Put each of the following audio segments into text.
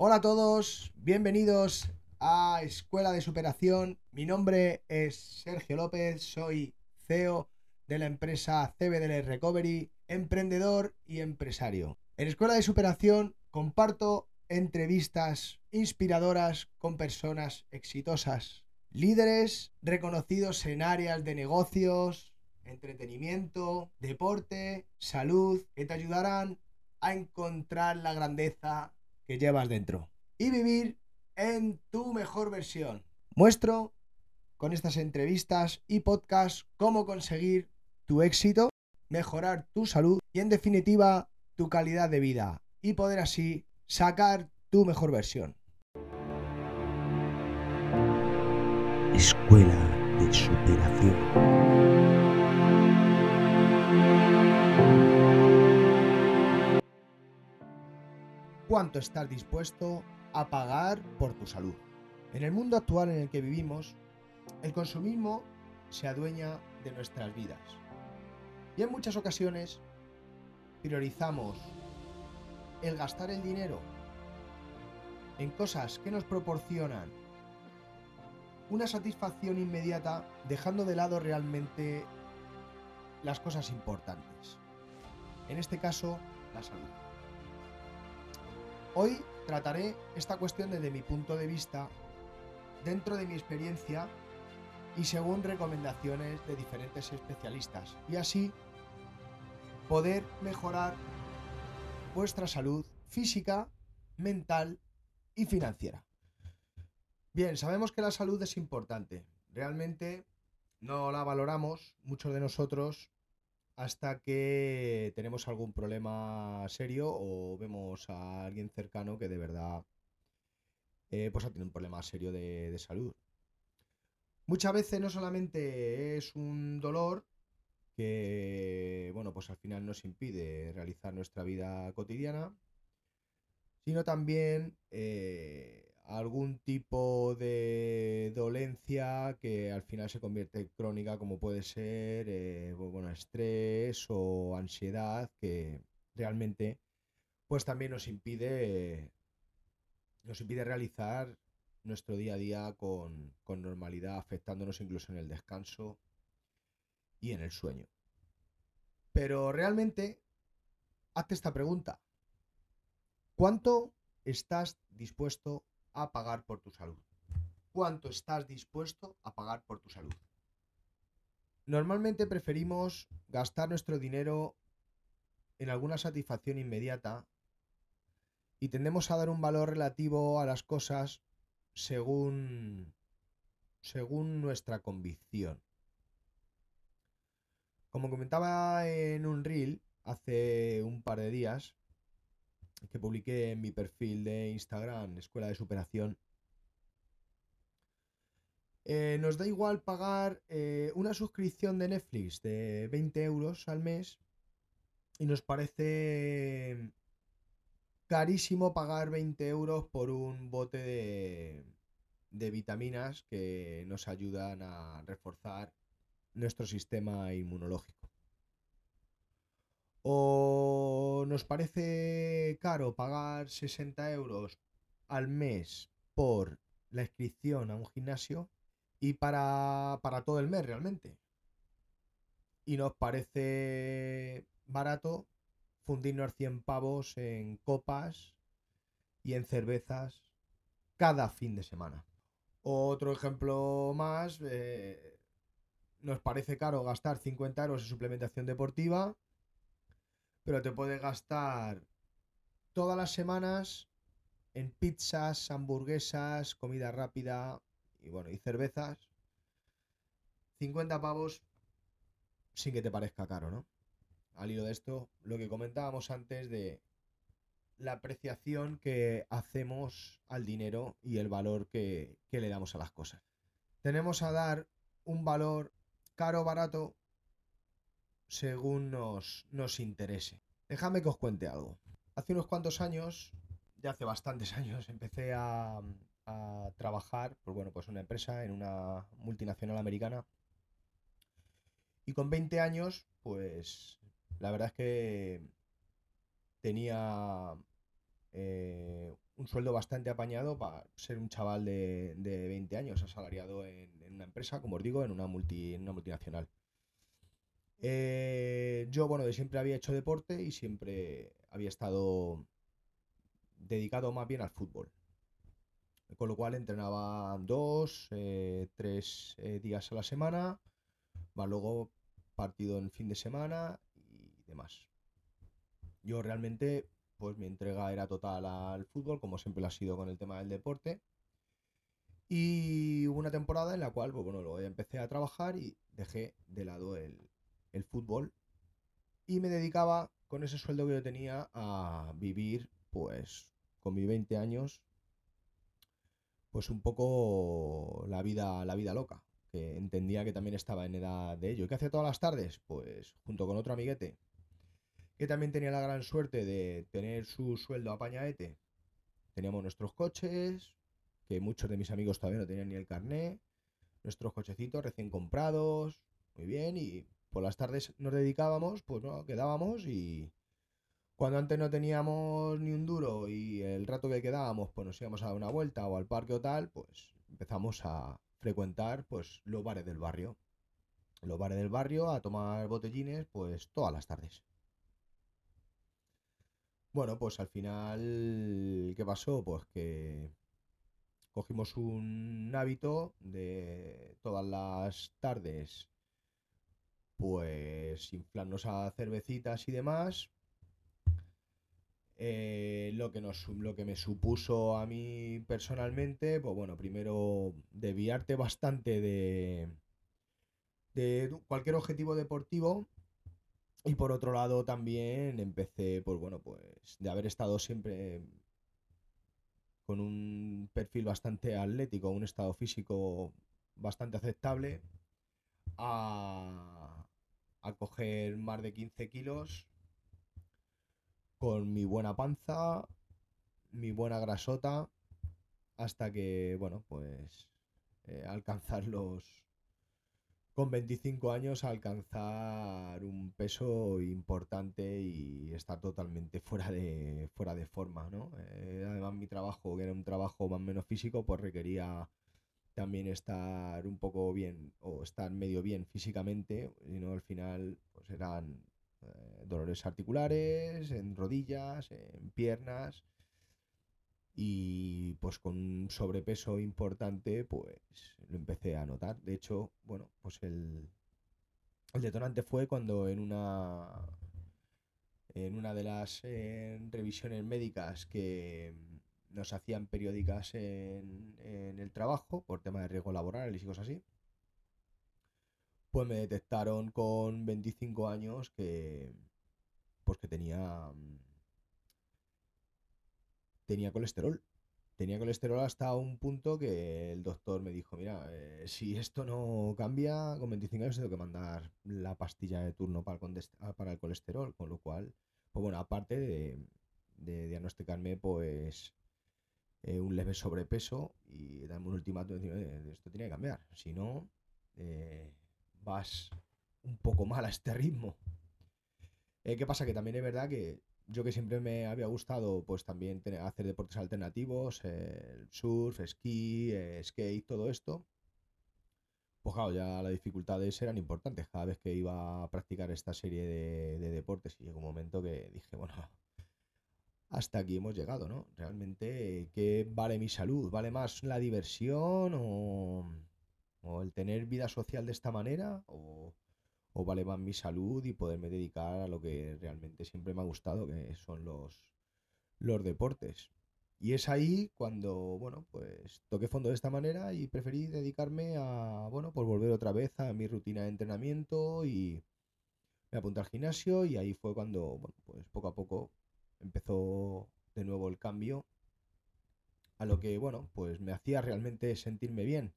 Hola a todos, bienvenidos a Escuela de Superación. Mi nombre es Sergio López, soy CEO de la empresa CBDL Recovery, emprendedor y empresario. En Escuela de Superación comparto entrevistas inspiradoras con personas exitosas, líderes reconocidos en áreas de negocios, entretenimiento, deporte, salud, que te ayudarán a encontrar la grandeza que llevas dentro y vivir en tu mejor versión. Muestro con estas entrevistas y podcasts cómo conseguir tu éxito, mejorar tu salud y en definitiva tu calidad de vida y poder así sacar tu mejor versión. Escuela de Superación. ¿Cuánto estás dispuesto a pagar por tu salud? En el mundo actual en el que vivimos, el consumismo se adueña de nuestras vidas. Y en muchas ocasiones priorizamos el gastar el dinero en cosas que nos proporcionan una satisfacción inmediata, dejando de lado realmente las cosas importantes. En este caso, la salud. Hoy trataré esta cuestión desde mi punto de vista, dentro de mi experiencia y según recomendaciones de diferentes especialistas. Y así poder mejorar vuestra salud física, mental y financiera. Bien, sabemos que la salud es importante. Realmente no la valoramos muchos de nosotros hasta que tenemos algún problema serio o vemos a alguien cercano que de verdad eh, pues ha tenido un problema serio de, salud. Muchas veces no solamente es un dolor que, bueno, pues al final nos impide realizar nuestra vida cotidiana, sino también eh, algún tipo de dolencia que al final se convierte en crónica, como puede ser eh, bueno, estrés o ansiedad, que realmente pues también nos impide nos impide realizar nuestro día a día con, con normalidad, afectándonos incluso en el descanso y en el sueño. Pero realmente, hazte esta pregunta. ¿Cuánto estás dispuesto a pagar por tu salud? ¿Cuánto estás dispuesto a pagar por tu salud? Normalmente preferimos gastar nuestro dinero en alguna satisfacción inmediata y tendemos a dar un valor relativo a las cosas según según nuestra convicción. Como comentaba en un reel hace un par de días, que publiqué en mi perfil de Instagram, Escuela de Superación, eh, nos da igual pagar eh, una suscripción de Netflix de 20 euros al mes y nos parece carísimo pagar 20 euros por un bote de, de vitaminas que nos ayudan a reforzar nuestro sistema inmunológico. ¿O nos parece caro pagar 60 euros al mes por la inscripción a un gimnasio y para, para todo el mes realmente? Y nos parece barato fundirnos 100 pavos en copas y en cervezas cada fin de semana. Otro ejemplo más, eh, nos parece caro gastar 50 euros en suplementación deportiva, pero te puedes gastar todas las semanas en pizzas, hamburguesas, comida rápida y bueno, y cervezas. 50 pavos sin que te parezca caro, ¿no? Al hilo de esto, lo que comentábamos antes de la apreciación que hacemos al dinero y el valor que, que le damos a las cosas. Tenemos a dar un valor caro barato según nos, nos interese. Déjame que os cuente algo. Hace unos cuantos años, ya hace bastantes años, empecé a, a trabajar por bueno, pues una empresa en una multinacional americana. Y con 20 años, pues la verdad es que tenía eh, un sueldo bastante apañado para ser un chaval de, de 20 años asalariado en, en una empresa, como os digo, en una, multi, en una multinacional. Eh, yo, bueno, siempre había hecho deporte y siempre había estado dedicado más bien al fútbol. Con lo cual entrenaba dos, eh, tres eh, días a la semana, luego partido en fin de semana y demás. Yo realmente, pues mi entrega era total al fútbol, como siempre lo ha sido con el tema del deporte. Y hubo una temporada en la cual, pues bueno, empecé a trabajar y dejé de lado el, el fútbol y me dedicaba con ese sueldo que yo tenía a vivir, pues, con mis 20 años, pues un poco la vida, la vida loca, que entendía que también estaba en edad de ello. ¿Y qué hacía todas las tardes? Pues junto con otro amiguete, que también tenía la gran suerte de tener su sueldo apañaete. Teníamos nuestros coches, que muchos de mis amigos todavía no tenían ni el carné, nuestros cochecitos recién comprados, muy bien, y por las tardes nos dedicábamos, pues no, quedábamos y cuando antes no teníamos ni un duro y el rato que quedábamos, pues nos íbamos a dar una vuelta o al parque o tal, pues empezamos a frecuentar pues los bares del barrio. Los bares del barrio a tomar botellines, pues todas las tardes. Bueno, pues al final, ¿qué pasó? Pues que cogimos un hábito de todas las tardes pues inflarnos a cervecitas y demás. Eh, lo, que nos, lo que me supuso a mí personalmente, pues bueno, primero desviarte bastante de, de cualquier objetivo deportivo. Y por otro lado también empecé, pues bueno, pues de haber estado siempre con un perfil bastante atlético, un estado físico bastante aceptable, a, a coger más de 15 kilos con mi buena panza, mi buena grasota, hasta que, bueno, pues eh, alcanzar los... Con 25 años alcanzar un peso importante y estar totalmente fuera de, fuera de forma, ¿no? Eh, además mi trabajo, que era un trabajo más o menos físico, pues requería también estar un poco bien o estar medio bien físicamente, y no al final pues eran eh, dolores articulares, en rodillas, en piernas y pues con un sobrepeso importante pues lo empecé a notar. De hecho, bueno, pues el, el detonante fue cuando en una en una de las eh, revisiones médicas que nos hacían periódicas en, el trabajo por tema de riesgo laborales y cosas así. Pues me detectaron con 25 años que pues que tenía tenía colesterol. Tenía colesterol hasta un punto que el doctor me dijo, mira, eh, si esto no cambia, con 25 años tengo que mandar la pastilla de turno para el, el colesterol, con lo cual, pues bueno, aparte de diagnosticarme, pues eh, un leve sobrepeso y darme un ultimátum de esto tiene que cambiar. Si no, eh, vas un poco mal a este ritmo. Eh, ¿Qué pasa? Que también es verdad que yo que siempre me había gustado pues también tener, hacer deportes alternativos, el surf, esquí, skate, todo esto. Pues claro, ya las dificultades eran importantes cada vez que iba a practicar esta serie de, de deportes y llegó un momento que dije, bueno, hasta aquí hemos llegado, ¿no? Realmente, ¿qué vale mi salud? ¿Vale más la diversión o, el tener vida social de esta manera? ¿O, vale más mi salud y poderme dedicar a lo que realmente siempre me ha gustado, que son los, los deportes? Y es ahí cuando, bueno, pues toqué fondo de esta manera y preferí dedicarme a, bueno, pues volver otra vez a mi rutina de entrenamiento y me apunté al gimnasio y ahí fue cuando, bueno, pues poco a poco empezó de nuevo el cambio a lo que, bueno, pues me hacía realmente sentirme bien.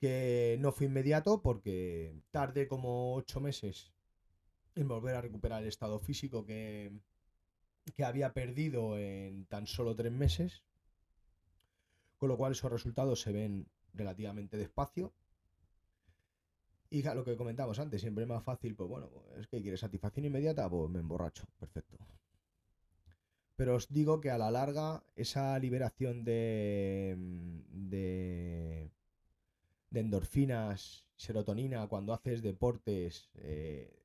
Que no fue inmediato porque tardé como ocho meses en volver a recuperar el estado físico que, que había perdido en tan solo tres meses. Con lo cual esos resultados se ven relativamente despacio. Y lo que comentamos antes, siempre es más fácil, pues bueno, es que quieres satisfacción inmediata, pues me emborracho, perfecto. Pero os digo que a la larga esa liberación de, de, de endorfinas, serotonina, cuando haces deportes eh,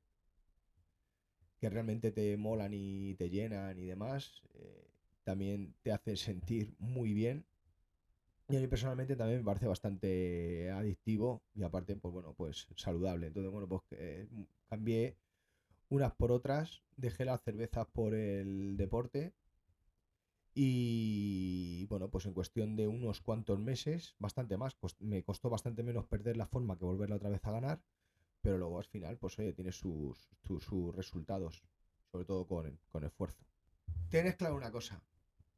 que realmente te molan y te llenan y demás, eh, también te hace sentir muy bien. Y a mí personalmente también me parece bastante adictivo y aparte, pues bueno, pues saludable. Entonces, bueno, pues eh, cambié unas por otras, dejé las cervezas por el deporte y bueno, pues en cuestión de unos cuantos meses, bastante más, me costó bastante menos perder la forma que volverla otra vez a ganar, pero luego al final, pues oye, tiene sus, sus, resultados, sobre todo con, con esfuerzo. Tenés claro una cosa,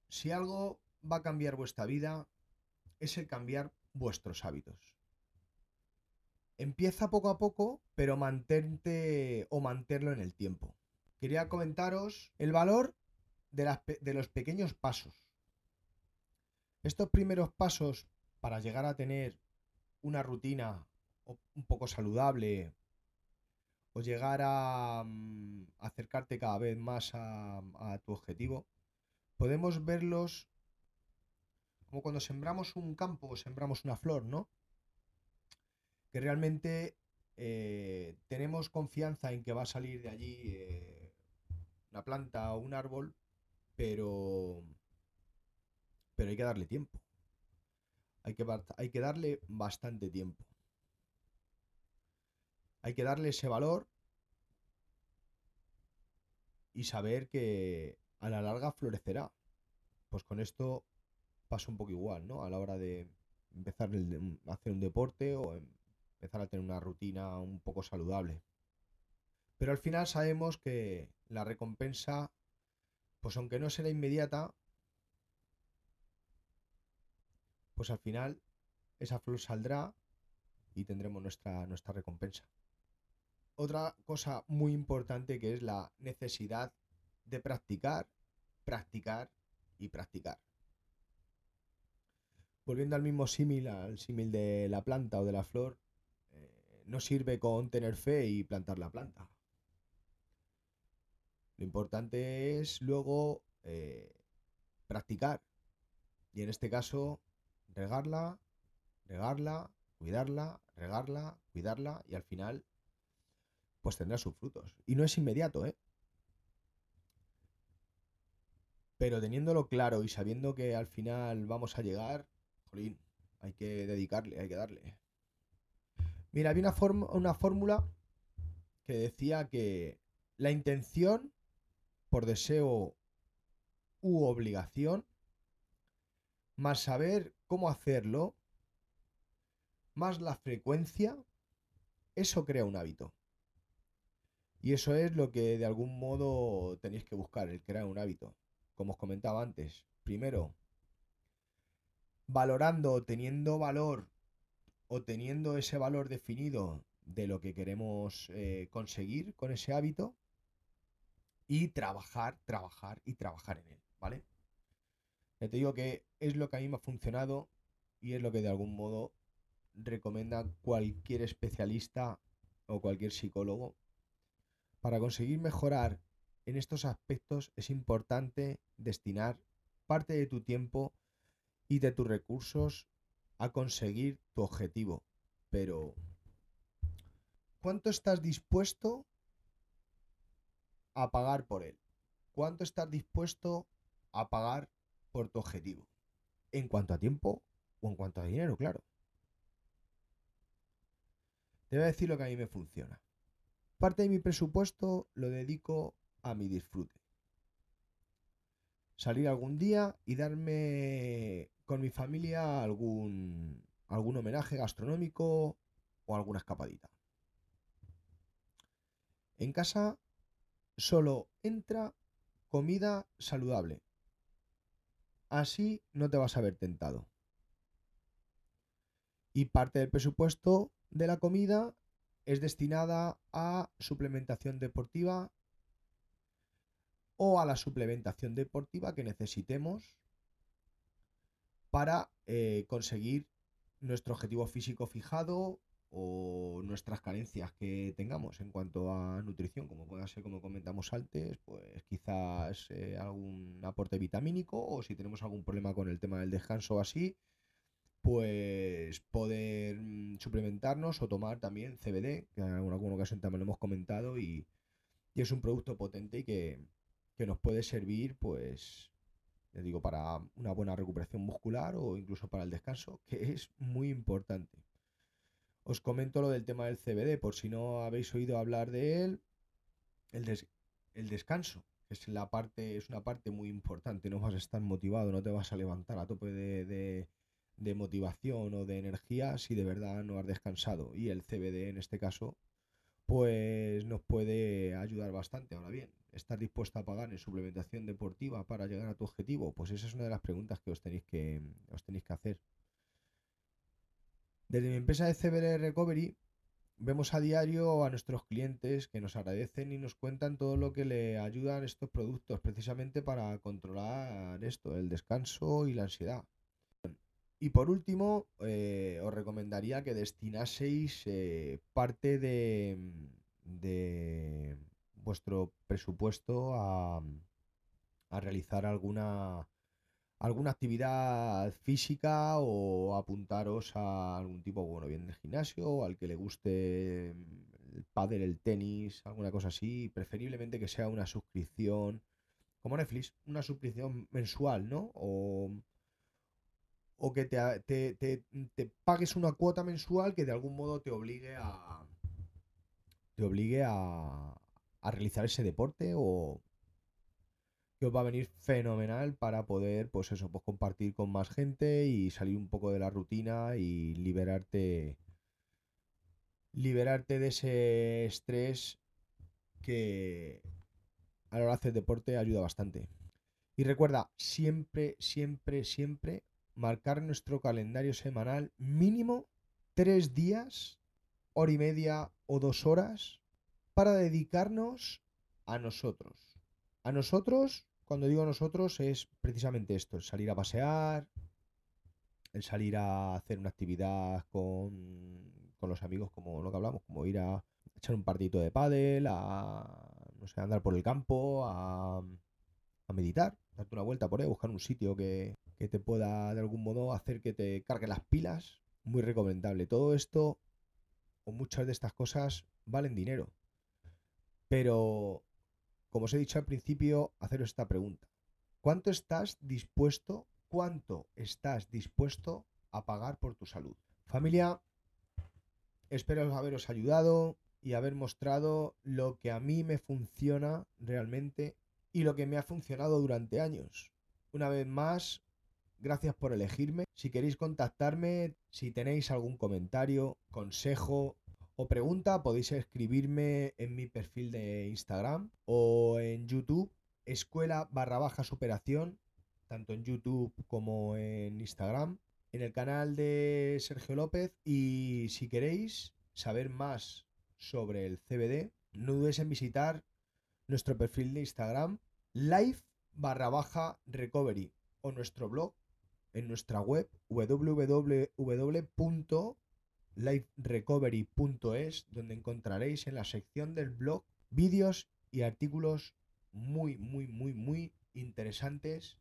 si algo va a cambiar vuestra vida, es el cambiar vuestros hábitos. Empieza poco a poco, pero mantente o mantenerlo en el tiempo. Quería comentaros el valor de, los pequeños pasos. Estos primeros pasos para llegar a tener una rutina un poco saludable o llegar a mm, acercarte cada vez más a, tu objetivo, podemos verlos como cuando sembramos un campo o sembramos una flor, ¿no? Que realmente eh, tenemos confianza en que va a salir de allí eh, una planta o un árbol, pero, pero hay que darle tiempo. Hay que, hay que darle bastante tiempo. Hay que darle ese valor y saber que a la larga florecerá. Pues con esto pasa un poco igual, ¿no? A la hora de empezar a hacer un deporte o empezar a tener una rutina un poco saludable. Pero al final sabemos que la recompensa, pues aunque no será inmediata, pues al final esa flor saldrá y tendremos nuestra, nuestra recompensa otra cosa muy importante que es la necesidad de practicar, practicar y practicar. Volviendo al mismo símil, al símil de la planta o de la flor, eh, no sirve con tener fe y plantar la planta. Lo importante es luego eh, practicar. Y en este caso, regarla, regarla, cuidarla, regarla, cuidarla y al final pues tendrá sus frutos. Y no es inmediato, ¿eh? Pero teniéndolo claro y sabiendo que al final vamos a llegar, jolín, hay que dedicarle, hay que darle. Mira, había una, una fórmula que decía que la intención por deseo u obligación, más saber cómo hacerlo, más la frecuencia, eso crea un hábito. Y eso es lo que de algún modo tenéis que buscar, el crear un hábito. Como os comentaba antes, primero, valorando, teniendo valor o teniendo ese valor definido de lo que queremos eh, conseguir con ese hábito y trabajar, trabajar y trabajar en él, ¿vale? Te digo que es lo que a mí me ha funcionado y es lo que de algún modo recomienda cualquier especialista o cualquier psicólogo para conseguir mejorar en estos aspectos es importante destinar parte de tu tiempo y de tus recursos a conseguir tu objetivo. Pero, ¿cuánto estás dispuesto a pagar por él? ¿Cuánto estás dispuesto a pagar por tu objetivo? En cuanto a tiempo o en cuanto a dinero, claro. Te voy a decir lo que a mí me funciona. Parte de mi presupuesto lo dedico a mi disfrute. Salir algún día y darme con mi familia algún, algún homenaje gastronómico o alguna escapadita. En casa solo entra comida saludable. Así no te vas a ver tentado. Y parte del presupuesto de la comida es destinada a suplementación deportiva o a la suplementación deportiva que necesitemos para eh, conseguir nuestro objetivo físico fijado o nuestras carencias que tengamos en cuanto a nutrición, como pueda ser, como comentamos antes, pues quizás eh, algún aporte vitamínico o si tenemos algún problema con el tema del descanso así, pues poder mm, suplementarnos o tomar también CBD, que en alguna, ocasión también lo hemos comentado y, y es un producto potente y que, que nos puede servir pues les digo, para una buena recuperación muscular o incluso para el descanso, que es muy importante. Os comento lo del tema del CBD, por si no habéis oído hablar de él. El, el descanso es, la parte, es una parte muy importante. No vas a estar motivado, no te vas a levantar a tope de, de motivación o de energía si de verdad no has descansado. Y el CBD en este caso, pues nos puede ayudar bastante. Ahora bien, ¿estás dispuesto a pagar en suplementación deportiva para llegar a tu objetivo? Pues esa es una de las preguntas que os tenéis que, os tenéis que hacer. Desde mi empresa de CBD Recovery vemos a diario a nuestros clientes que nos agradecen y nos cuentan todo lo que le ayudan estos productos precisamente para controlar esto, el descanso y la ansiedad. Y por último, eh, os recomendaría que destinaseis eh, parte de, vuestro presupuesto a realizar alguna alguna actividad física o apuntaros a algún tipo, bueno, bien de gimnasio o al que le guste el pádel, el tenis, alguna cosa así, preferiblemente que sea una suscripción como Netflix, una suscripción mensual, ¿no? O, o que te, te, te, pagues una cuota mensual que de algún modo te obligue a te obligue a, a realizar ese deporte o, que os va a venir fenomenal para poder, pues eso, pues compartir con más gente y salir un poco de la rutina y liberarte, liberarte de ese estrés que a la hora de hacer deporte ayuda bastante. Y recuerda, siempre, siempre, siempre marcar nuestro calendario semanal mínimo tres días, hora y media o dos horas para dedicarnos a nosotros. A nosotros cuando digo nosotros es precisamente esto, el salir a pasear, el salir a hacer una actividad con, los amigos como lo que hablamos, como ir a echar un partidito de pádel, a no sé, andar por el campo, a, meditar, darte una vuelta por ahí, buscar un sitio que, que te pueda de algún modo hacer que te cargue las pilas. Muy recomendable. Todo esto o muchas de estas cosas valen dinero. Pero como os he dicho al principio, haceros esta pregunta. ¿Cuánto estás dispuesto, cuánto estás dispuesto a pagar por tu salud? Familia, espero haberos ayudado y haber mostrado lo que a mí me funciona realmente y lo que me ha funcionado durante años. Una vez más, gracias por elegirme. Si queréis contactarme, si tenéis algún comentario, consejo, o pregunta podéis escribirme en mi perfil de Instagram o en YouTube, escuela barra baja superación, tanto en YouTube como en Instagram, en el canal de Sergio López. Y si queréis saber más sobre el CBD, no dudes en visitar nuestro perfil de Instagram, live barra baja recovery o nuestro blog en nuestra web www liverecovery.es, donde encontraréis en la sección del blog vídeos y artículos muy, muy, muy, muy interesantes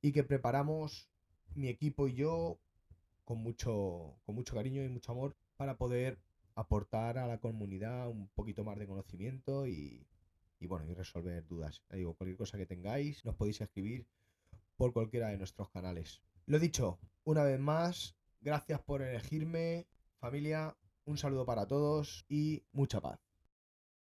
y que preparamos mi equipo y yo con mucho, con mucho cariño y mucho amor para poder aportar a la comunidad un poquito más de conocimiento y, bueno, y resolver dudas. digo, cualquier cosa que tengáis, nos podéis escribir por cualquiera de nuestros canales. Lo dicho, una vez más, gracias por elegirme, Familia, un saludo para todos y mucha paz.